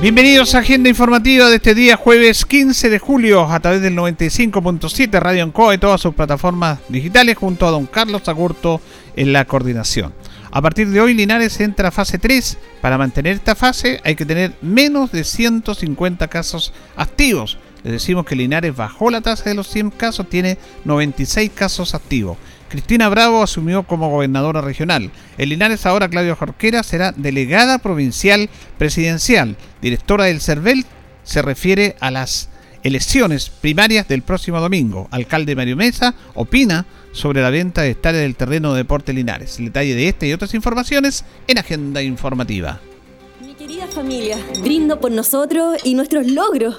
Bienvenidos a Agenda Informativa de este día jueves 15 de julio a través del 95.7 Radio Ancoa y todas sus plataformas digitales junto a don Carlos Agurto en la coordinación. A partir de hoy Linares entra a fase 3. Para mantener esta fase hay que tener menos de 150 casos activos. Les decimos que Linares bajó la tasa de los 100 casos, tiene 96 casos activos. Cristina Bravo asumió como gobernadora regional. En Linares ahora Claudia Jorquera será delegada provincial presidencial. Directora del CERVEL se refiere a las elecciones primarias del próximo domingo. Alcalde Mario Mesa opina sobre la venta de hectáreas del terreno de Deporte Linares. Detalle de esta y otras informaciones en Agenda Informativa. Mi querida familia, brindo por nosotros y nuestros logros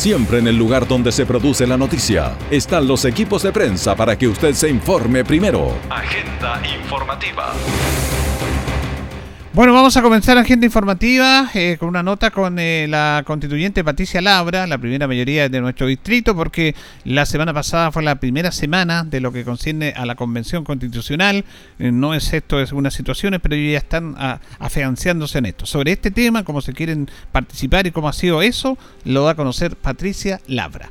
Siempre en el lugar donde se produce la noticia están los equipos de prensa para que usted se informe primero. Agenda informativa. Bueno, vamos a comenzar agenda informativa eh, con una nota con eh, la constituyente Patricia Labra, la primera mayoría de nuestro distrito, porque la semana pasada fue la primera semana de lo que concierne a la convención constitucional. Eh, no es esto, es unas situaciones, pero ya están a, afianciándose en esto. Sobre este tema, cómo se quieren participar y cómo ha sido eso, lo da a conocer Patricia Labra.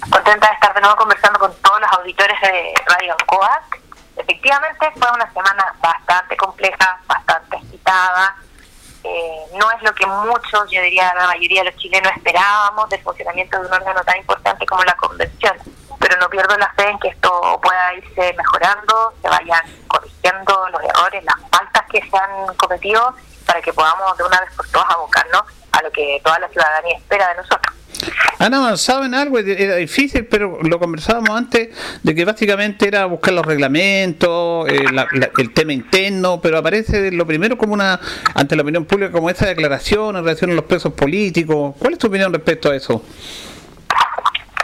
Contenta de estar de nuevo conversando con todos los auditores de Radio Coac efectivamente fue una semana bastante compleja, bastante agitada. Eh, no es lo que muchos, yo diría la mayoría de los chilenos esperábamos del funcionamiento de un órgano tan importante como la convención. Pero no pierdo la fe en que esto pueda irse mejorando, se vayan corrigiendo los errores, las faltas que se han cometido, para que podamos de una vez por todas abocarnos a lo que toda la ciudadanía espera de nosotros. Han avanzado en algo, era difícil, pero lo conversábamos antes de que básicamente era buscar los reglamentos, eh, el tema interno, pero aparece lo primero como una, ante la opinión pública, como esta declaración en relación a los presos políticos. ¿Cuál es tu opinión respecto a eso?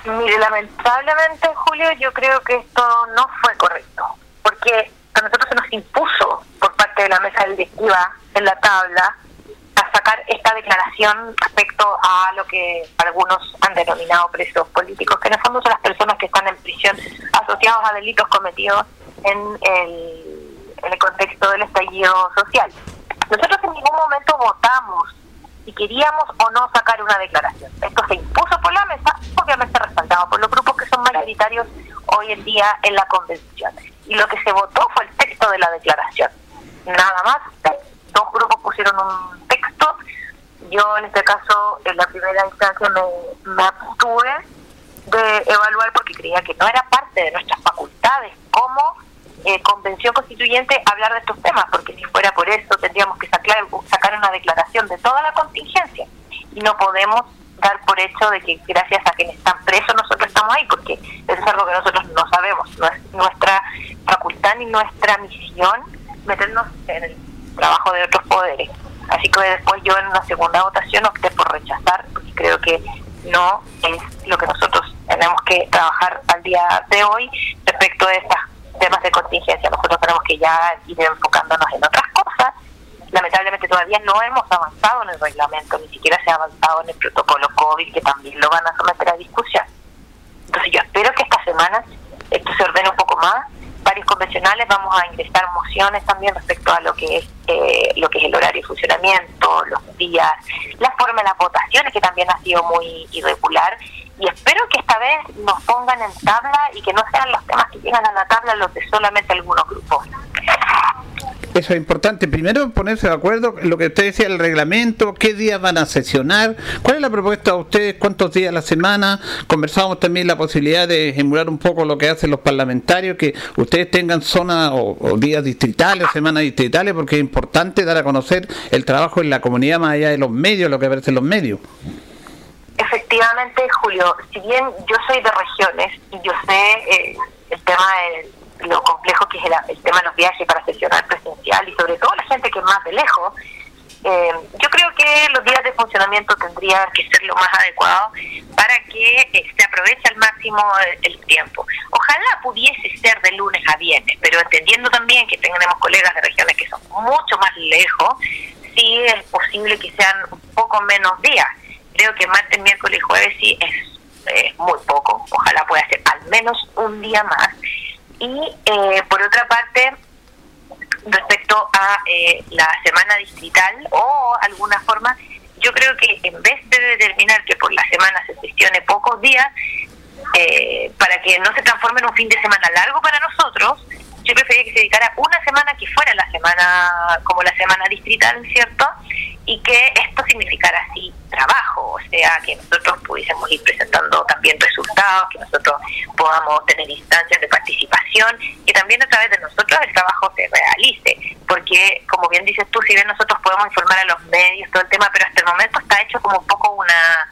Mire, lamentablemente, Julio, yo creo que esto no fue correcto, porque a nosotros se nos impuso por parte de la mesa directiva en la tabla sacar esta declaración respecto a lo que algunos han denominado presos políticos, que en el fondo son las personas que están en prisión asociados a delitos cometidos en el, en el contexto del estallido social. Nosotros en ningún momento votamos si queríamos o no sacar una declaración. Esto se impuso por la mesa, obviamente respaldado por los grupos que son mayoritarios hoy en día en la convención. Y lo que se votó fue el texto de la declaración. Nada más, dos grupos pusieron un Yo en este caso, en la primera instancia me, me abstuve de evaluar porque creía que no era parte de nuestras facultades como eh, convención constituyente hablar de estos temas, porque si fuera por eso tendríamos que sacar, sacar una declaración de toda la contingencia. Y no podemos dar por hecho de que gracias a quienes están presos nosotros estamos ahí, porque eso es algo que nosotros no sabemos, no es nuestra facultad ni nuestra misión meternos en el trabajo de otros poderes. Así que después yo en una segunda votación opté por rechazar, porque creo que no es lo que nosotros tenemos que trabajar al día de hoy respecto a estos temas de contingencia. Nosotros tenemos que ya ir enfocándonos en otras cosas. Lamentablemente todavía no hemos avanzado en el reglamento, ni siquiera se ha avanzado en el protocolo COVID, que también lo van a someter a discusión. Entonces yo espero que esta semana esto se ordene un poco más varios convencionales vamos a ingresar mociones también respecto a lo que es eh, lo que es el horario de funcionamiento, los días, la forma de las votaciones que también ha sido muy irregular y espero que esta vez nos pongan en tabla y que no sean los temas que llegan a la tabla los de solamente algunos grupos. Eso es importante. Primero ponerse de acuerdo en lo que usted decía, el reglamento, qué días van a sesionar, cuál es la propuesta de ustedes, cuántos días a la semana. Conversamos también la posibilidad de emular un poco lo que hacen los parlamentarios, que ustedes tengan zonas o, días distritales, semanas distritales, porque es importante dar a conocer el trabajo en la comunidad más allá de los medios, lo que aparece los medios. Efectivamente, Julio, si bien yo soy de regiones y yo sé eh, el tema de lo complejo que es el, tema de los viajes para sesionar presencial y sobre todo la gente que es más de lejos, eh, yo creo que los días de funcionamiento tendrían que ser lo más adecuado para que eh, se aproveche al máximo el, tiempo. Ojalá pudiese ser de lunes a viernes, pero entendiendo también que tenemos colegas de regiones que son mucho más lejos, sí es posible que sean un poco menos días. Creo que martes, miércoles y jueves sí es, es muy poco. Ojalá pueda ser al menos un día más y eh, por otra parte, respecto a eh, la semana distrital o alguna forma, yo creo que en vez de determinar que por la semana se sesione pocos días, eh, para que no se transforme en un fin de semana largo para nosotros, yo prefería que se dedicara una semana que fuera la semana, como la semana distrital, ¿cierto? Y que esto significara así trabajo, o sea, que nosotros pudiésemos ir presentando también resultados, que nosotros podamos tener instancias de participación, que también a través de nosotros el trabajo se realice, porque como bien dices tú, si bien nosotros podemos informar a los medios, todo el tema, pero hasta el momento está hecho como un poco una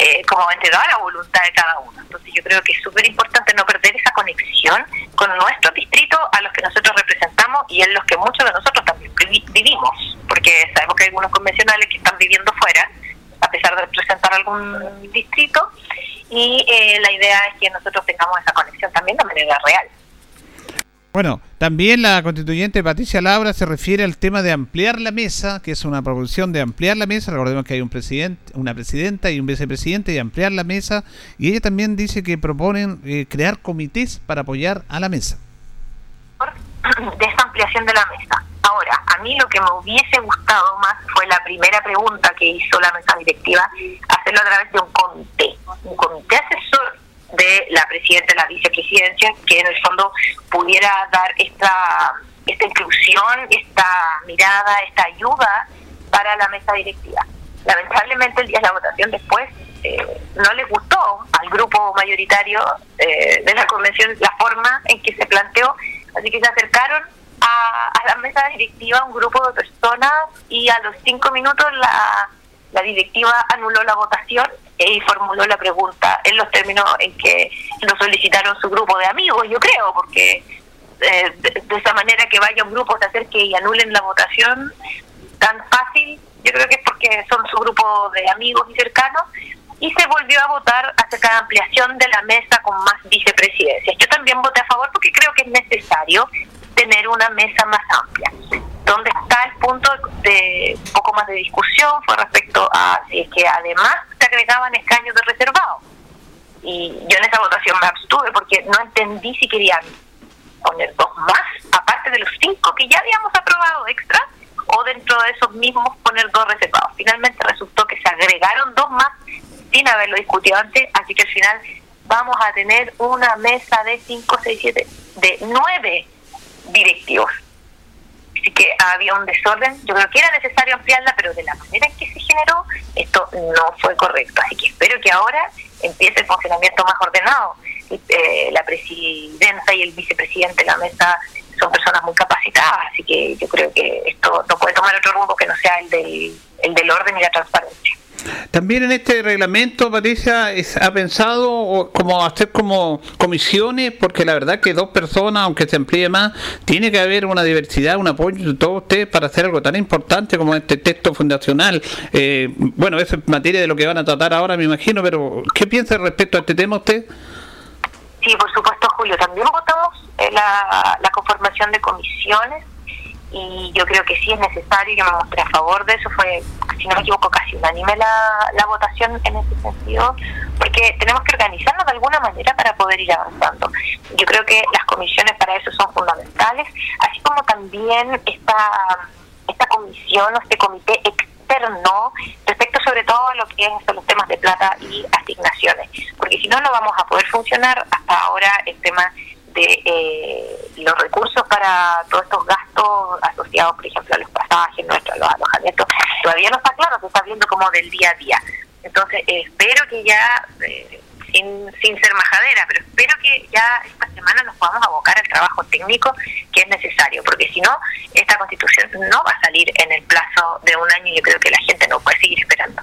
eh, como entregado la voluntad de cada uno. Entonces yo creo que es súper importante no perder esa conexión con nuestro distrito a los que nosotros representamos y en los que muchos de nosotros también vivimos, porque sabemos que hay algunos convencionales que están viviendo fuera, a pesar de representar algún distrito, y eh, la idea es que nosotros tengamos esa conexión también de manera real. Bueno, también la constituyente Patricia Laura se refiere al tema de ampliar la mesa, que es una proposición de ampliar la mesa. Recordemos que hay un presidente, una presidenta y un vicepresidente y ampliar la mesa. Y ella también dice que proponen eh, crear comités para apoyar a la mesa. De esta ampliación de la mesa. Ahora, a mí lo que me hubiese gustado más fue la primera pregunta que hizo la mesa directiva, hacerlo a través de un comité, un comité asesor de la presidenta la vicepresidencia, que en el fondo pudiera dar esta, esta inclusión, esta mirada, esta ayuda para la mesa directiva. Lamentablemente el día de la votación después eh, no les gustó al grupo mayoritario eh, de la convención la forma en que se planteó, así que se acercaron la mesa directiva un grupo de personas y a los cinco minutos la, la directiva anuló la votación y formuló la pregunta en los términos en que lo solicitaron su grupo de amigos, yo creo, porque eh, de, esa manera que vaya un grupo, se acerque y anulen la votación tan fácil, yo creo que es porque son su grupo de amigos y cercanos, y se volvió a votar acerca de ampliación de la mesa con más vicepresidencias. Yo también voté a favor porque creo que es necesario tener una mesa más amplia. Donde está el punto de poco más de discusión fue respecto a si es que además se agregaban escaños de reservado. Y yo en esa votación me abstuve porque no entendí si querían poner dos más, aparte de los cinco que ya habíamos aprobado extra, o dentro de esos mismos poner dos reservados. Finalmente resultó que se agregaron dos más sin haberlo discutido antes, así que al final vamos a tener una mesa de 5, 6, 7, de 9 directivos. Así que había un desorden. Yo creo que era necesario ampliarla, pero de la manera en que se generó, esto no fue correcto. Así que espero que ahora empiece el funcionamiento más ordenado. Eh, la presidenta y el vicepresidente de la mesa son personas muy capacitadas, así que yo creo que esto no puede tomar otro rumbo que no sea el del, el del orden y la transparencia. También en este reglamento, Patricia, ha pensado como hacer como comisiones, porque la verdad que dos personas, aunque se amplíe más, tiene que haber una diversidad, un apoyo de todos ustedes para hacer algo tan importante como este texto fundacional. Eh, bueno, eso es materia de lo que van a tratar ahora, me imagino, pero ¿qué piensa respecto a este tema usted? Sí, por supuesto, Julio. También votamos la, la conformación de comisiones y yo creo que sí es necesario, yo me mostré a favor de eso, fue, si no me equivoco, casi unánime la, la votación en ese sentido, porque tenemos que organizarnos de alguna manera para poder ir avanzando. Yo creo que las comisiones para eso son fundamentales, así como también esta, esta comisión o este comité externo respecto sobre todo a lo que son los temas de plata y asignaciones, porque si no, no vamos a poder funcionar hasta ahora el tema de eh, los recursos para todos estos gastos asociados por ejemplo, a los pasajes, nuestros, los alojamientos, todavía no está claro, se está viendo como del día a día. Entonces, espero que ya, eh, sin, sin ser majadera, pero espero que ya esta semana nos podamos abocar al trabajo técnico que es necesario, porque si no, esta constitución no va a salir en el plazo de un año y yo creo que la gente no puede seguir esperando.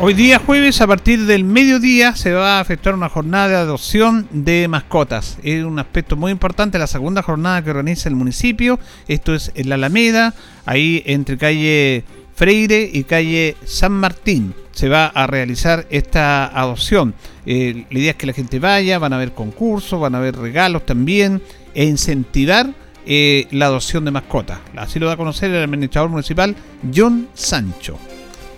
Hoy día jueves a partir del mediodía se va a efectuar una jornada de adopción de mascotas. Es un aspecto muy importante, la segunda jornada que organiza el municipio. Esto es en la Alameda, ahí entre calle Freire y calle San Martín. Se va a realizar esta adopción. Eh, la idea es que la gente vaya, van a haber concursos, van a haber regalos también e incentivar eh, la adopción de mascotas. Así lo da a conocer el administrador municipal John Sancho.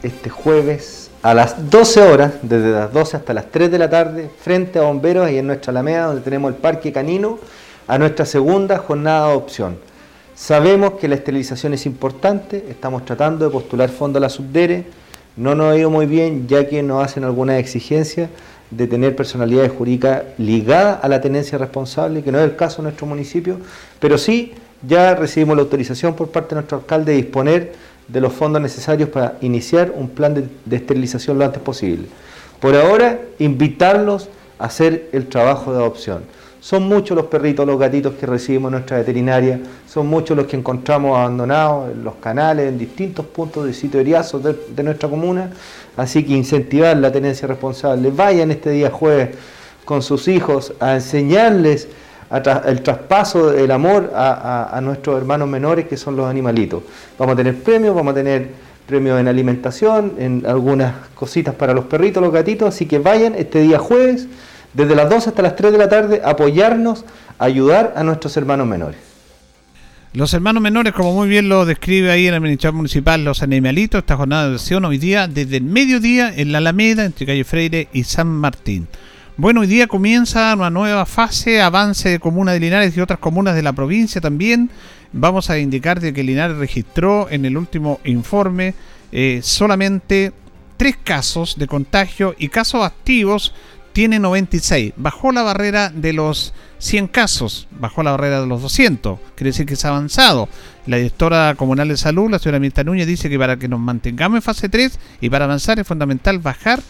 Este jueves a las 12 horas, desde las 12 hasta las 3 de la tarde, frente a bomberos y en nuestra Alameda, donde tenemos el Parque Canino, a nuestra segunda jornada de adopción. Sabemos que la esterilización es importante, estamos tratando de postular fondo a la subdere, no nos ha ido muy bien ya que nos hacen algunas exigencias de tener personalidades jurídicas ligadas a la tenencia responsable, que no es el caso en nuestro municipio, pero sí ya recibimos la autorización por parte de nuestro alcalde de disponer de los fondos necesarios para iniciar un plan de, esterilización lo antes posible. Por ahora, invitarlos a hacer el trabajo de adopción. Son muchos los perritos, los gatitos que recibimos en nuestra veterinaria, son muchos los que encontramos abandonados en los canales, en distintos puntos de sitio de, de nuestra comuna, así que incentivar la tenencia responsable. Vayan este día jueves con sus hijos a enseñarles el traspaso del amor a, nuestros hermanos menores que son los animalitos. Vamos a tener premios, vamos a tener premios en alimentación, en algunas cositas para los perritos, los gatitos, así que vayan este día jueves, desde las 2 hasta las 3 de la tarde, a apoyarnos, a ayudar a nuestros hermanos menores. Los hermanos menores, como muy bien lo describe ahí el administrador municipal, los animalitos, esta jornada de acción hoy día, desde el mediodía en la Alameda, entre Calle Freire y San Martín. Bueno, hoy día comienza una nueva fase, avance de Comuna de Linares y otras comunas de la provincia también. Vamos a indicar de que Linares registró en el último informe eh, solamente tres casos de contagio y casos activos tiene 96. Bajó la barrera de los 100 casos, bajó la barrera de los 200. Quiere decir que se ha avanzado. La directora comunal de salud, la señora Mirta Núñez, dice que para que nos mantengamos en fase 3 y para avanzar es fundamental bajar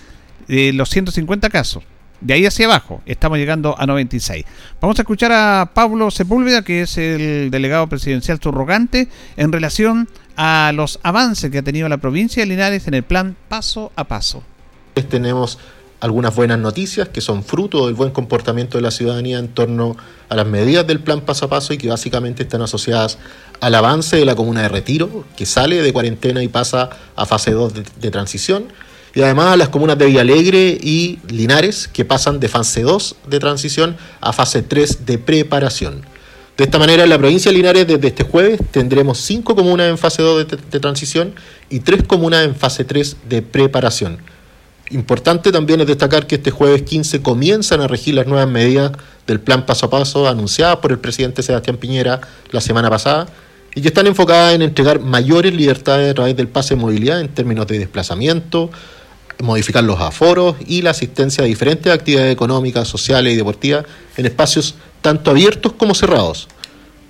eh, los 150 casos. De ahí hacia abajo, estamos llegando a 96. Vamos a escuchar a Pablo Sepúlveda, que es el delegado presidencial subrogante, en relación a los avances que ha tenido la provincia de Linares en el plan paso a paso. Tenemos algunas buenas noticias que son fruto del buen comportamiento de la ciudadanía en torno a las medidas del plan paso a paso y que básicamente están asociadas al avance de la comuna de Retiro, que sale de cuarentena y pasa a fase 2 de, de transición y además a las comunas de Villalegre y Linares, que pasan de fase 2 de transición a fase 3 de preparación. De esta manera, en la provincia de Linares, desde este jueves, tendremos 5 comunas en fase 2 de, transición y 3 comunas en fase 3 de preparación. Importante también es destacar que este jueves 15 comienzan a regir las nuevas medidas del plan paso a paso anunciadas por el presidente Sebastián Piñera la semana pasada y que están enfocadas en entregar mayores libertades a través del pase de movilidad en términos de desplazamiento, modificar los aforos y la asistencia a diferentes actividades económicas, sociales y deportivas en espacios tanto abiertos como cerrados.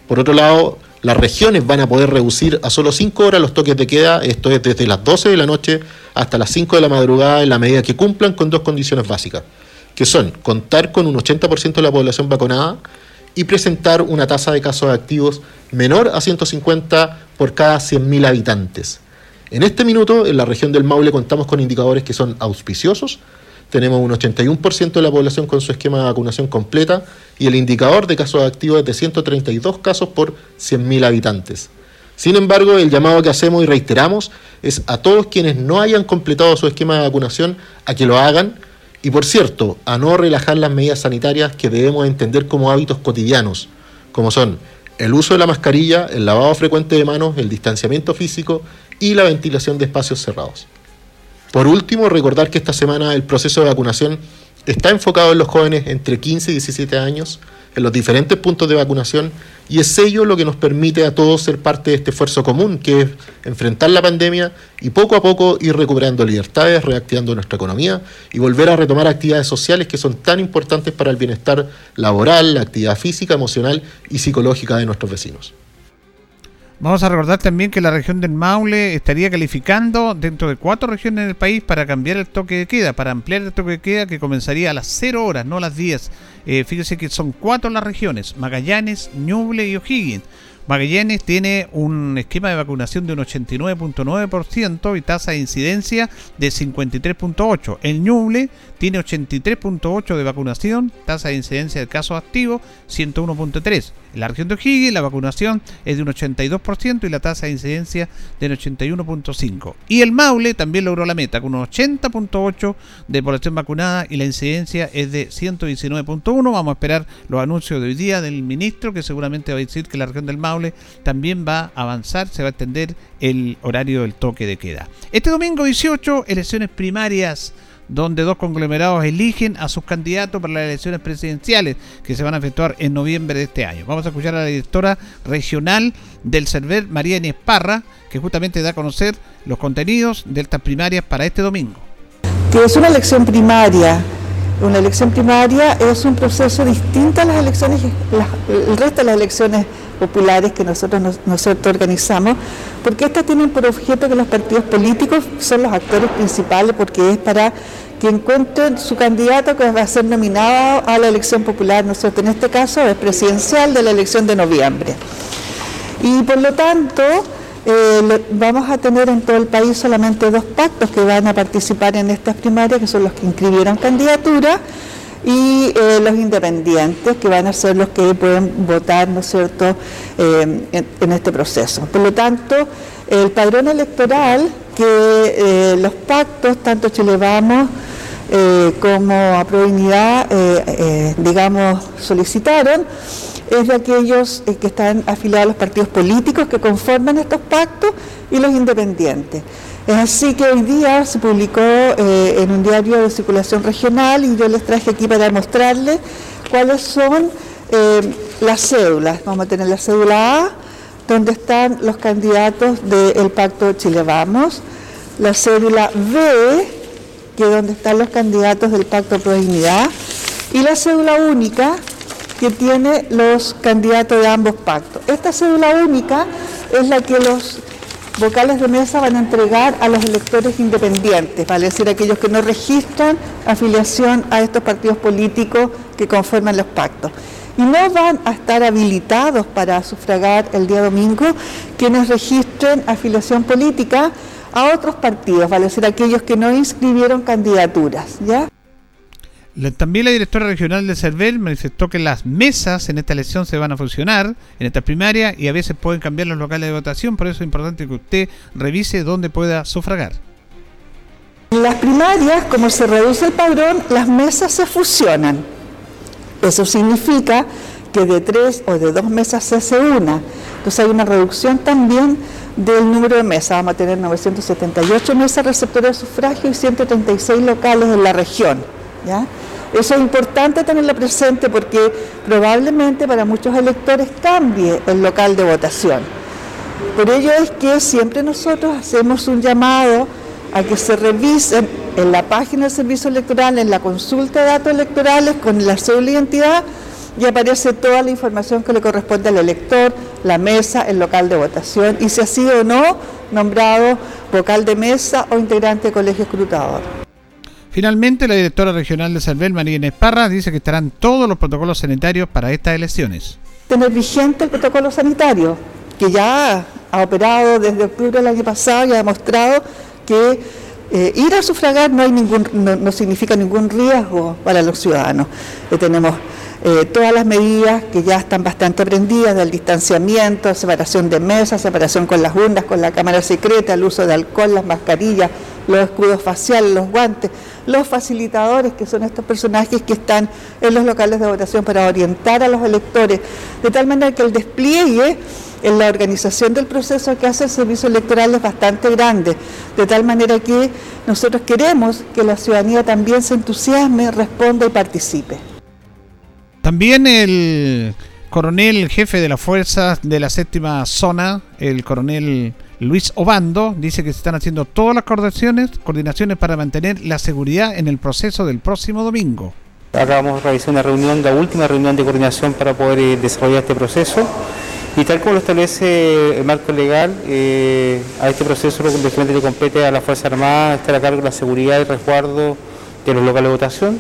Por otro lado, las regiones van a poder reducir a solo 5 horas los toques de queda, esto es desde las 12 de la noche hasta las 5 de la madrugada en la medida que cumplan con dos condiciones básicas, que son contar con un 80% de la población vacunada y presentar una tasa de casos activos menor a 150 por cada 100.000 habitantes. En este minuto, en la región del Maule contamos con indicadores que son auspiciosos. Tenemos un 81% de la población con su esquema de vacunación completa y el indicador de casos activos es de 132 casos por 100.000 habitantes. Sin embargo, el llamado que hacemos y reiteramos es a todos quienes no hayan completado su esquema de vacunación a que lo hagan y, por cierto, a no relajar las medidas sanitarias que debemos entender como hábitos cotidianos, como son el uso de la mascarilla, el lavado frecuente de manos, el distanciamiento físico y la ventilación de espacios cerrados. Por último, recordar que esta semana el proceso de vacunación está enfocado en los jóvenes entre 15 y 17 años, en los diferentes puntos de vacunación y es ello lo que nos permite a todos ser parte de este esfuerzo común, que es enfrentar la pandemia y poco a poco ir recuperando libertades, reactivando nuestra economía y volver a retomar actividades sociales que son tan importantes para el bienestar laboral, la actividad física, emocional y psicológica de nuestros vecinos. Vamos a recordar también que la región del Maule estaría calificando dentro de cuatro regiones del país para cambiar el toque de queda, para ampliar el toque de queda que comenzaría a las 0 horas, no a las 10. Eh, fíjese que son cuatro las regiones, Magallanes, Ñuble y O'Higgins. Magallanes tiene un esquema de vacunación de un 89.9% y tasa de incidencia de 53.8%. El Ñuble tiene 83.8% de vacunación, tasa de incidencia de casos activos 101.3%. En la región de O'Higgins la vacunación es de un 82% y la tasa de incidencia del 81.5%. Y el Maule también logró la meta con un 80.8% de población vacunada y la incidencia es de 119.1%. Vamos a esperar los anuncios de hoy día del ministro que seguramente va a decir que la región del Maule también va a avanzar, se va a extender el horario del toque de queda. Este domingo 18, elecciones primarias donde dos conglomerados eligen a sus candidatos para las elecciones presidenciales que se van a efectuar en noviembre de este año. Vamos a escuchar a la directora regional del CERVER, María Inés Parra, que justamente da a conocer los contenidos de estas primarias para este domingo. Que es una elección primaria. Una elección primaria es un proceso distinto a las elecciones, el resto de las elecciones populares que nosotros, nosotros organizamos, porque estas tienen por objeto que los partidos políticos son los actores principales, porque es para que encuentren su candidato que va a ser nominado a la elección popular, nosotros en este caso es presidencial de la elección de noviembre. Y por lo tanto, eh, vamos a tener en todo el país solamente dos pactos que van a participar en estas primarias, que son los que inscribieron candidatura y eh, los independientes, que van a ser los que pueden votar, ¿no es cierto?, eh, en, este proceso. Por lo tanto, el padrón electoral que eh, los pactos, tanto Chile Vamos como a Provincia, digamos, solicitaron, es de aquellos que están afiliados a los partidos políticos que conforman estos pactos y los independientes. Es así que hoy día se publicó eh, en un diario de circulación regional y yo les traje aquí para mostrarles cuáles son eh, las cédulas. Vamos a tener la cédula A, donde están los candidatos del Pacto Chile Vamos, la cédula B, que es donde están los candidatos del Pacto Pro Dignidad, y la cédula única, que tiene los candidatos de ambos pactos. Esta cédula única es la que los vocales de mesa van a entregar a los electores independientes, vale decir, aquellos que no registran afiliación a estos partidos políticos que conforman los pactos. Y no van a estar habilitados para sufragar el día domingo quienes registren afiliación política a otros partidos, vale decir, aquellos que no inscribieron candidaturas, ¿ya? También la directora regional de CERVEL manifestó que las mesas en esta elección se van a funcionar en esta primaria y a veces pueden cambiar los locales de votación, por eso es importante que usted revise dónde pueda sufragar. En las primarias, como se reduce el padrón, las mesas se fusionan. Eso significa que de tres o de dos mesas se hace una. Entonces hay una reducción también del número de mesas. Vamos a tener 978 mesas receptoras de sufragio y 136 locales en la región. ¿ya? Eso es importante tenerlo presente porque probablemente para muchos electores cambie el local de votación. Por ello es que siempre nosotros hacemos un llamado a que se revisen en la página del servicio electoral, en la consulta de datos electorales con la cédula de identidad y aparece toda la información que le corresponde al elector, la mesa, el local de votación y si ha sido o no nombrado vocal de mesa o integrante de colegio escrutador. Finalmente, la directora regional de Cervel, María Inés Parra, dice que estarán todos los protocolos sanitarios para estas elecciones. Tener vigente el protocolo sanitario, que ya ha operado desde octubre del año pasado y ha demostrado que eh, ir a sufragar no, hay ningún, no, significa ningún riesgo para los ciudadanos. Eh, tenemos eh, todas las medidas que ya están bastante aprendidas del distanciamiento, separación de mesas, separación con las urnas, con la cámara secreta, el uso de alcohol, las mascarillas, los escudos faciales, los guantes, los facilitadores, que son estos personajes que están en los locales de votación para orientar a los electores, de tal manera que el despliegue en la organización del proceso que hace el servicio electoral es bastante grande, de tal manera que nosotros queremos que la ciudadanía también se entusiasme, responda y participe. También el coronel jefe de las fuerzas de la séptima zona, el coronel Luis Obando, dice que se están haciendo todas las coordinaciones, para mantener la seguridad en el proceso del próximo domingo. Acabamos de realizar una reunión, la última reunión de coordinación para poder eh, desarrollar este proceso. Y tal como lo establece el marco legal, eh, a este proceso lo que le compete a la Fuerza Armada estar a cargo de la seguridad y resguardo de los locales de votación,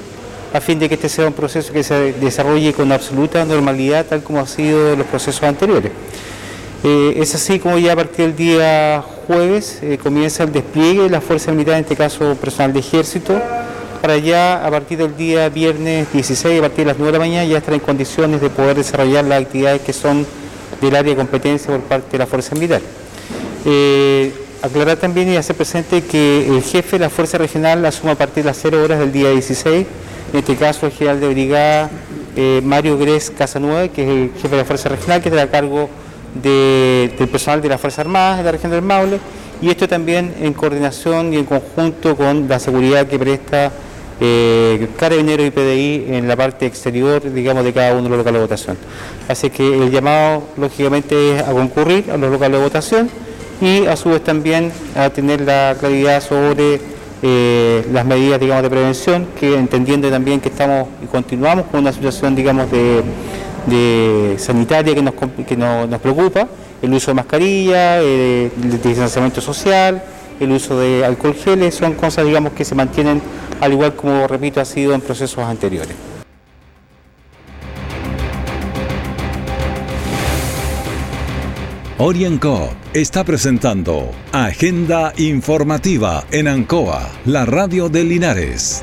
a fin de que este sea un proceso que se desarrolle con absoluta normalidad, tal como ha sido los procesos anteriores. Eh, es así como ya a partir del día jueves eh, comienza el despliegue de la Fuerza Militar, en este caso personal de ejército, para ya a partir del día viernes 16, a partir de las 9 de la mañana, ya estar en condiciones de poder desarrollar las actividades que son del área de competencia por parte de la Fuerza Militar. Eh, aclarar también y hacer presente que el jefe de la Fuerza Regional asume a partir de las 0 horas del día 16, en este caso el general de brigada Mario Gres Casanueva, que es el jefe de la Fuerza Regional, que está a cargo del personal de la Fuerza Armada de la región del Maule, y esto también en coordinación y en conjunto con la seguridad que presta eh, y PDI en la parte exterior, digamos, de cada uno de los locales de votación. Así que el llamado, lógicamente, es a concurrir a los locales de votación y a su vez también a tener la claridad sobre eh, las medidas, digamos, de prevención, que entendiendo también que estamos y continuamos con una situación, digamos, de, sanitaria que nos, que nos preocupa, el uso de mascarilla, eh, el distanciamiento social, el uso de alcohol geles, son cosas, digamos, que se mantienen al igual como, repito, ha sido en procesos anteriores. Orienco está presentando Agenda Informativa en Ancoa, la radio de Linares.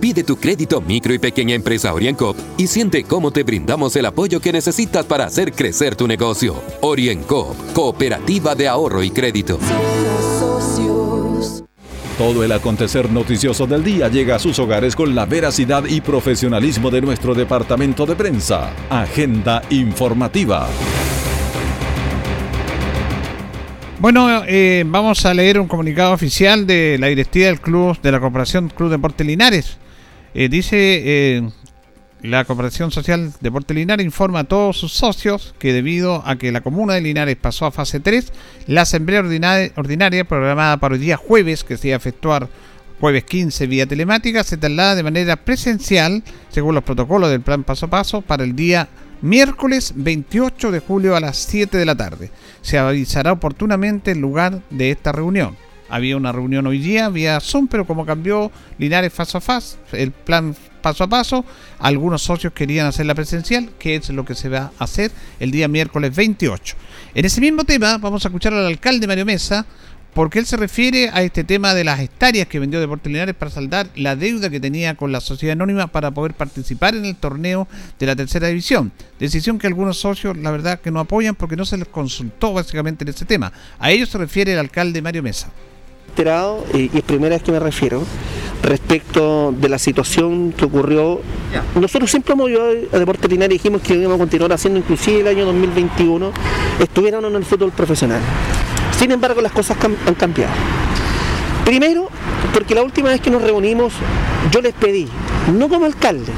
Pide tu crédito micro y pequeña empresa Oriencop y siente cómo te brindamos el apoyo que necesitas para hacer crecer tu negocio. Oriencop, Cooperativa de Ahorro y Crédito. Todo el acontecer noticioso del día llega a sus hogares con la veracidad y profesionalismo de nuestro departamento de prensa. Agenda informativa. Bueno, eh, vamos a leer un comunicado oficial de la directiva del club de la Corporación Club Deporte Linares. Eh, dice eh, la Cooperación Social Deporte Linares informa a todos sus socios que debido a que la comuna de Linares pasó a fase 3, la asamblea ordinaria, programada para el día jueves, que se iba a efectuar jueves 15 vía telemática, se traslada de manera presencial, según los protocolos del plan paso a paso, para el día miércoles 28 de julio a las 7 de la tarde. Se avisará oportunamente el lugar de esta reunión. Había una reunión hoy día vía Zoom, pero como cambió Linares paso a fase, el plan paso a paso, algunos socios querían hacerla presencial, que es lo que se va a hacer el día miércoles 28. En ese mismo tema vamos a escuchar al alcalde Mario Mesa, porque él se refiere a este tema de las hectáreas que vendió Deportes Linares para saldar la deuda que tenía con la sociedad anónima para poder participar en el torneo de la tercera división. Decisión que algunos socios, la verdad, que no apoyan porque no se les consultó básicamente en ese tema. A ello se refiere el alcalde Mario Mesa enterado, y es primera vez que me refiero, respecto de la situación que ocurrió. Nosotros siempre hemos ido a Deporte Linares y dijimos que íbamos a continuar haciendo, inclusive el año 2021, estuvieran en el fútbol profesional. Sin embargo, las cosas han cambiado. Primero, porque la última vez que nos reunimos, yo les pedí, no como alcalde,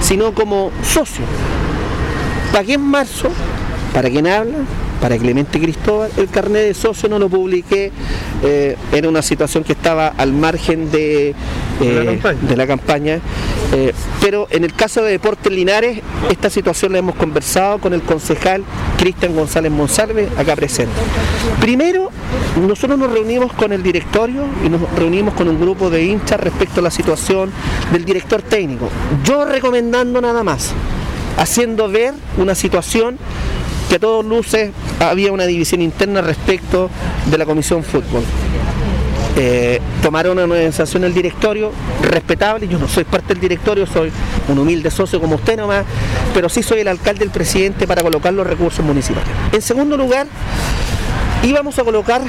sino como socio, pagué en marzo, para quien habla, para Clemente Cristóbal. El carnet de socio no lo publiqué, eh, era una situación que estaba al margen de, eh, de la campaña. Eh, pero en el caso de Deportes Linares, esta situación la hemos conversado con el concejal Cristian González Monsalve, acá presente. Primero, nosotros nos reunimos con el directorio y nos reunimos con un grupo de hinchas respecto a la situación del director técnico. Yo recomendando nada más, haciendo ver una situación que a todos luces había una división interna respecto de la Comisión Fútbol. Eh, tomaron una organización el directorio, respetable, yo no soy parte del directorio, soy un humilde socio como usted nomás, pero sí soy el alcalde, el presidente para colocar los recursos municipales. En segundo lugar, íbamos a colocar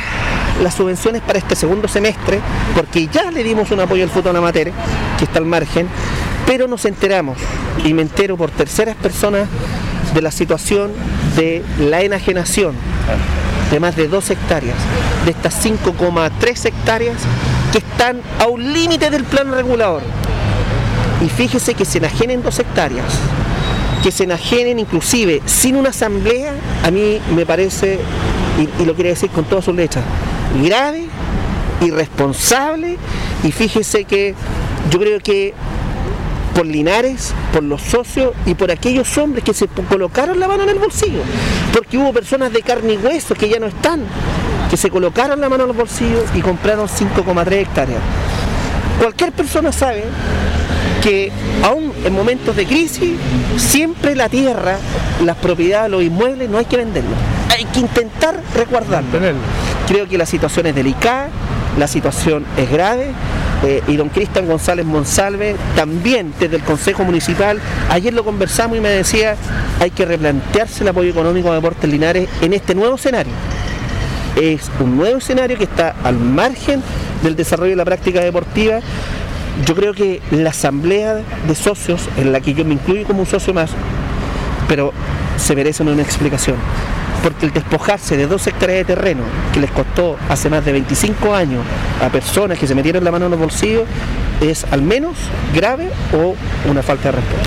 las subvenciones para este segundo semestre, porque ya le dimos un apoyo al fútbol amateur, que está al margen, pero nos enteramos, y me entero por terceras personas, de la situación de la enajenación de más de 2 hectáreas, de estas 5,3 hectáreas que están a un límite del plan regulador. Y fíjese que se enajenen 2 hectáreas, que se enajenen inclusive sin una asamblea, a mí me parece, y, y lo quiero decir con todas sus letras, grave, irresponsable, y fíjese que yo creo que por Linares, por los socios y por aquellos hombres que se colocaron la mano en el bolsillo. Porque hubo personas de carne y hueso que ya no están, que se colocaron la mano en los bolsillos y compraron 5,3 hectáreas. Cualquier persona sabe que aún en momentos de crisis, siempre la tierra, las propiedades, los inmuebles, no hay que venderlos. Hay que intentar resguardarlos. Creo que la situación es delicada, la situación es grave eh, y don Cristian González Monsalve también desde el Consejo Municipal, ayer lo conversamos y me decía, hay que replantearse el apoyo económico a Deportes Linares en este nuevo escenario. Es un nuevo escenario que está al margen del desarrollo de la práctica deportiva. Yo creo que la asamblea de socios, en la que yo me incluyo como un socio más, pero se merece una explicación porque el despojarse de dos hectáreas de terreno que les costó hace más de 25 años a personas que se metieron la mano en los bolsillos es al menos grave o una falta de respeto.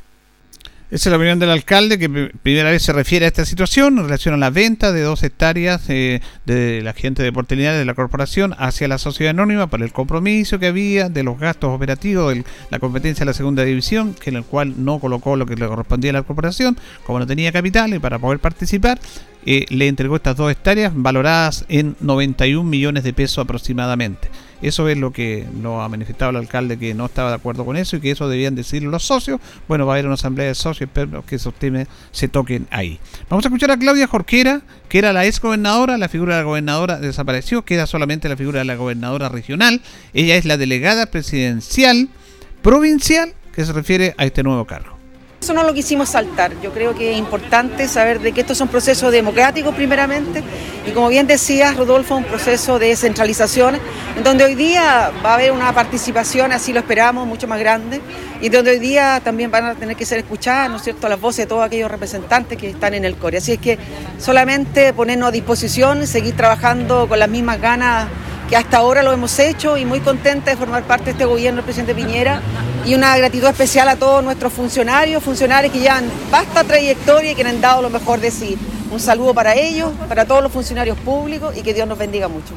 Esa es la opinión del alcalde, que primera vez se refiere a esta situación en relación a la venta de dos hectáreas eh, de la gente de oportunidades de la corporación hacia la sociedad anónima por el compromiso que había de los gastos operativos de la competencia de la segunda división, que en el cual no colocó lo que le correspondía a la corporación, como no tenía capital y para poder participar, eh, le entregó estas dos hectáreas valoradas en 91 millones de pesos aproximadamente. Eso es lo que lo ha manifestado el alcalde que no estaba de acuerdo con eso y que eso debían decir los socios. Bueno, va a haber una asamblea de socios, espero que esos temas se toquen ahí. Vamos a escuchar a Claudia Jorquera, que era la ex gobernadora, la figura de la gobernadora desapareció, queda solamente la figura de la gobernadora regional. Ella es la delegada presidencial provincial que se refiere a este nuevo cargo. Eso no lo quisimos saltar. Yo creo que es importante saber de que estos son procesos democráticos primeramente y como bien decía Rodolfo, un proceso de descentralización en donde hoy día va a haber una participación, así lo esperamos, mucho más grande y donde hoy día también van a tener que ser escuchadas, ¿no es cierto?, las voces de todos aquellos representantes que están en el CORE. Así es que solamente ponernos a disposición, seguir trabajando con las mismas ganas que hasta ahora lo hemos hecho y muy contenta de formar parte de este gobierno del presidente Piñera y una gratitud especial a todos nuestros funcionarios, funcionarios que llevan vasta trayectoria y que han dado lo mejor de sí. Un saludo para ellos, para todos los funcionarios públicos y que Dios nos bendiga mucho.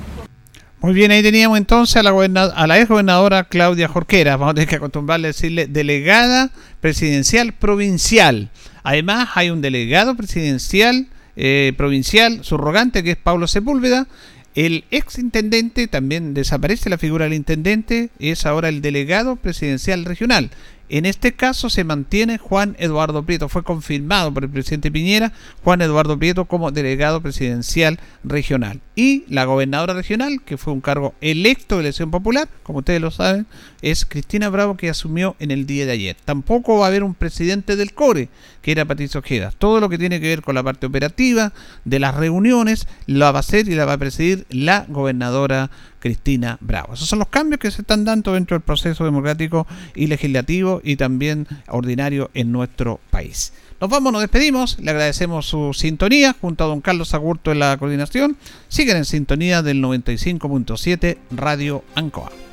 Muy bien, ahí teníamos entonces a la, a la ex gobernadora Claudia Jorquera, vamos a tener que acostumbrarle a decirle delegada presidencial provincial. Además hay un delegado presidencial eh, provincial subrogante que es Pablo Sepúlveda el ex intendente, también desaparece la figura del intendente, es ahora el delegado presidencial regional. En este caso se mantiene Juan Eduardo Prieto, fue confirmado por el presidente Piñera, Juan Eduardo Prieto como delegado presidencial regional. Y la gobernadora regional, que fue un cargo electo de elección popular, como ustedes lo saben, es Cristina Bravo, que asumió en el día de ayer. Tampoco va a haber un presidente del CORE, que era Patricio Ojeda. Todo lo que tiene que ver con la parte operativa de las reuniones, la va a hacer y la va a presidir la gobernadora Cristina Bravo. Esos son los cambios que se están dando dentro del proceso democrático y legislativo y también ordinario en nuestro país. Nos vamos, nos despedimos, le agradecemos su sintonía junto a don Carlos Agurto en la coordinación. Siguen en sintonía del 95.7 Radio Ancoa.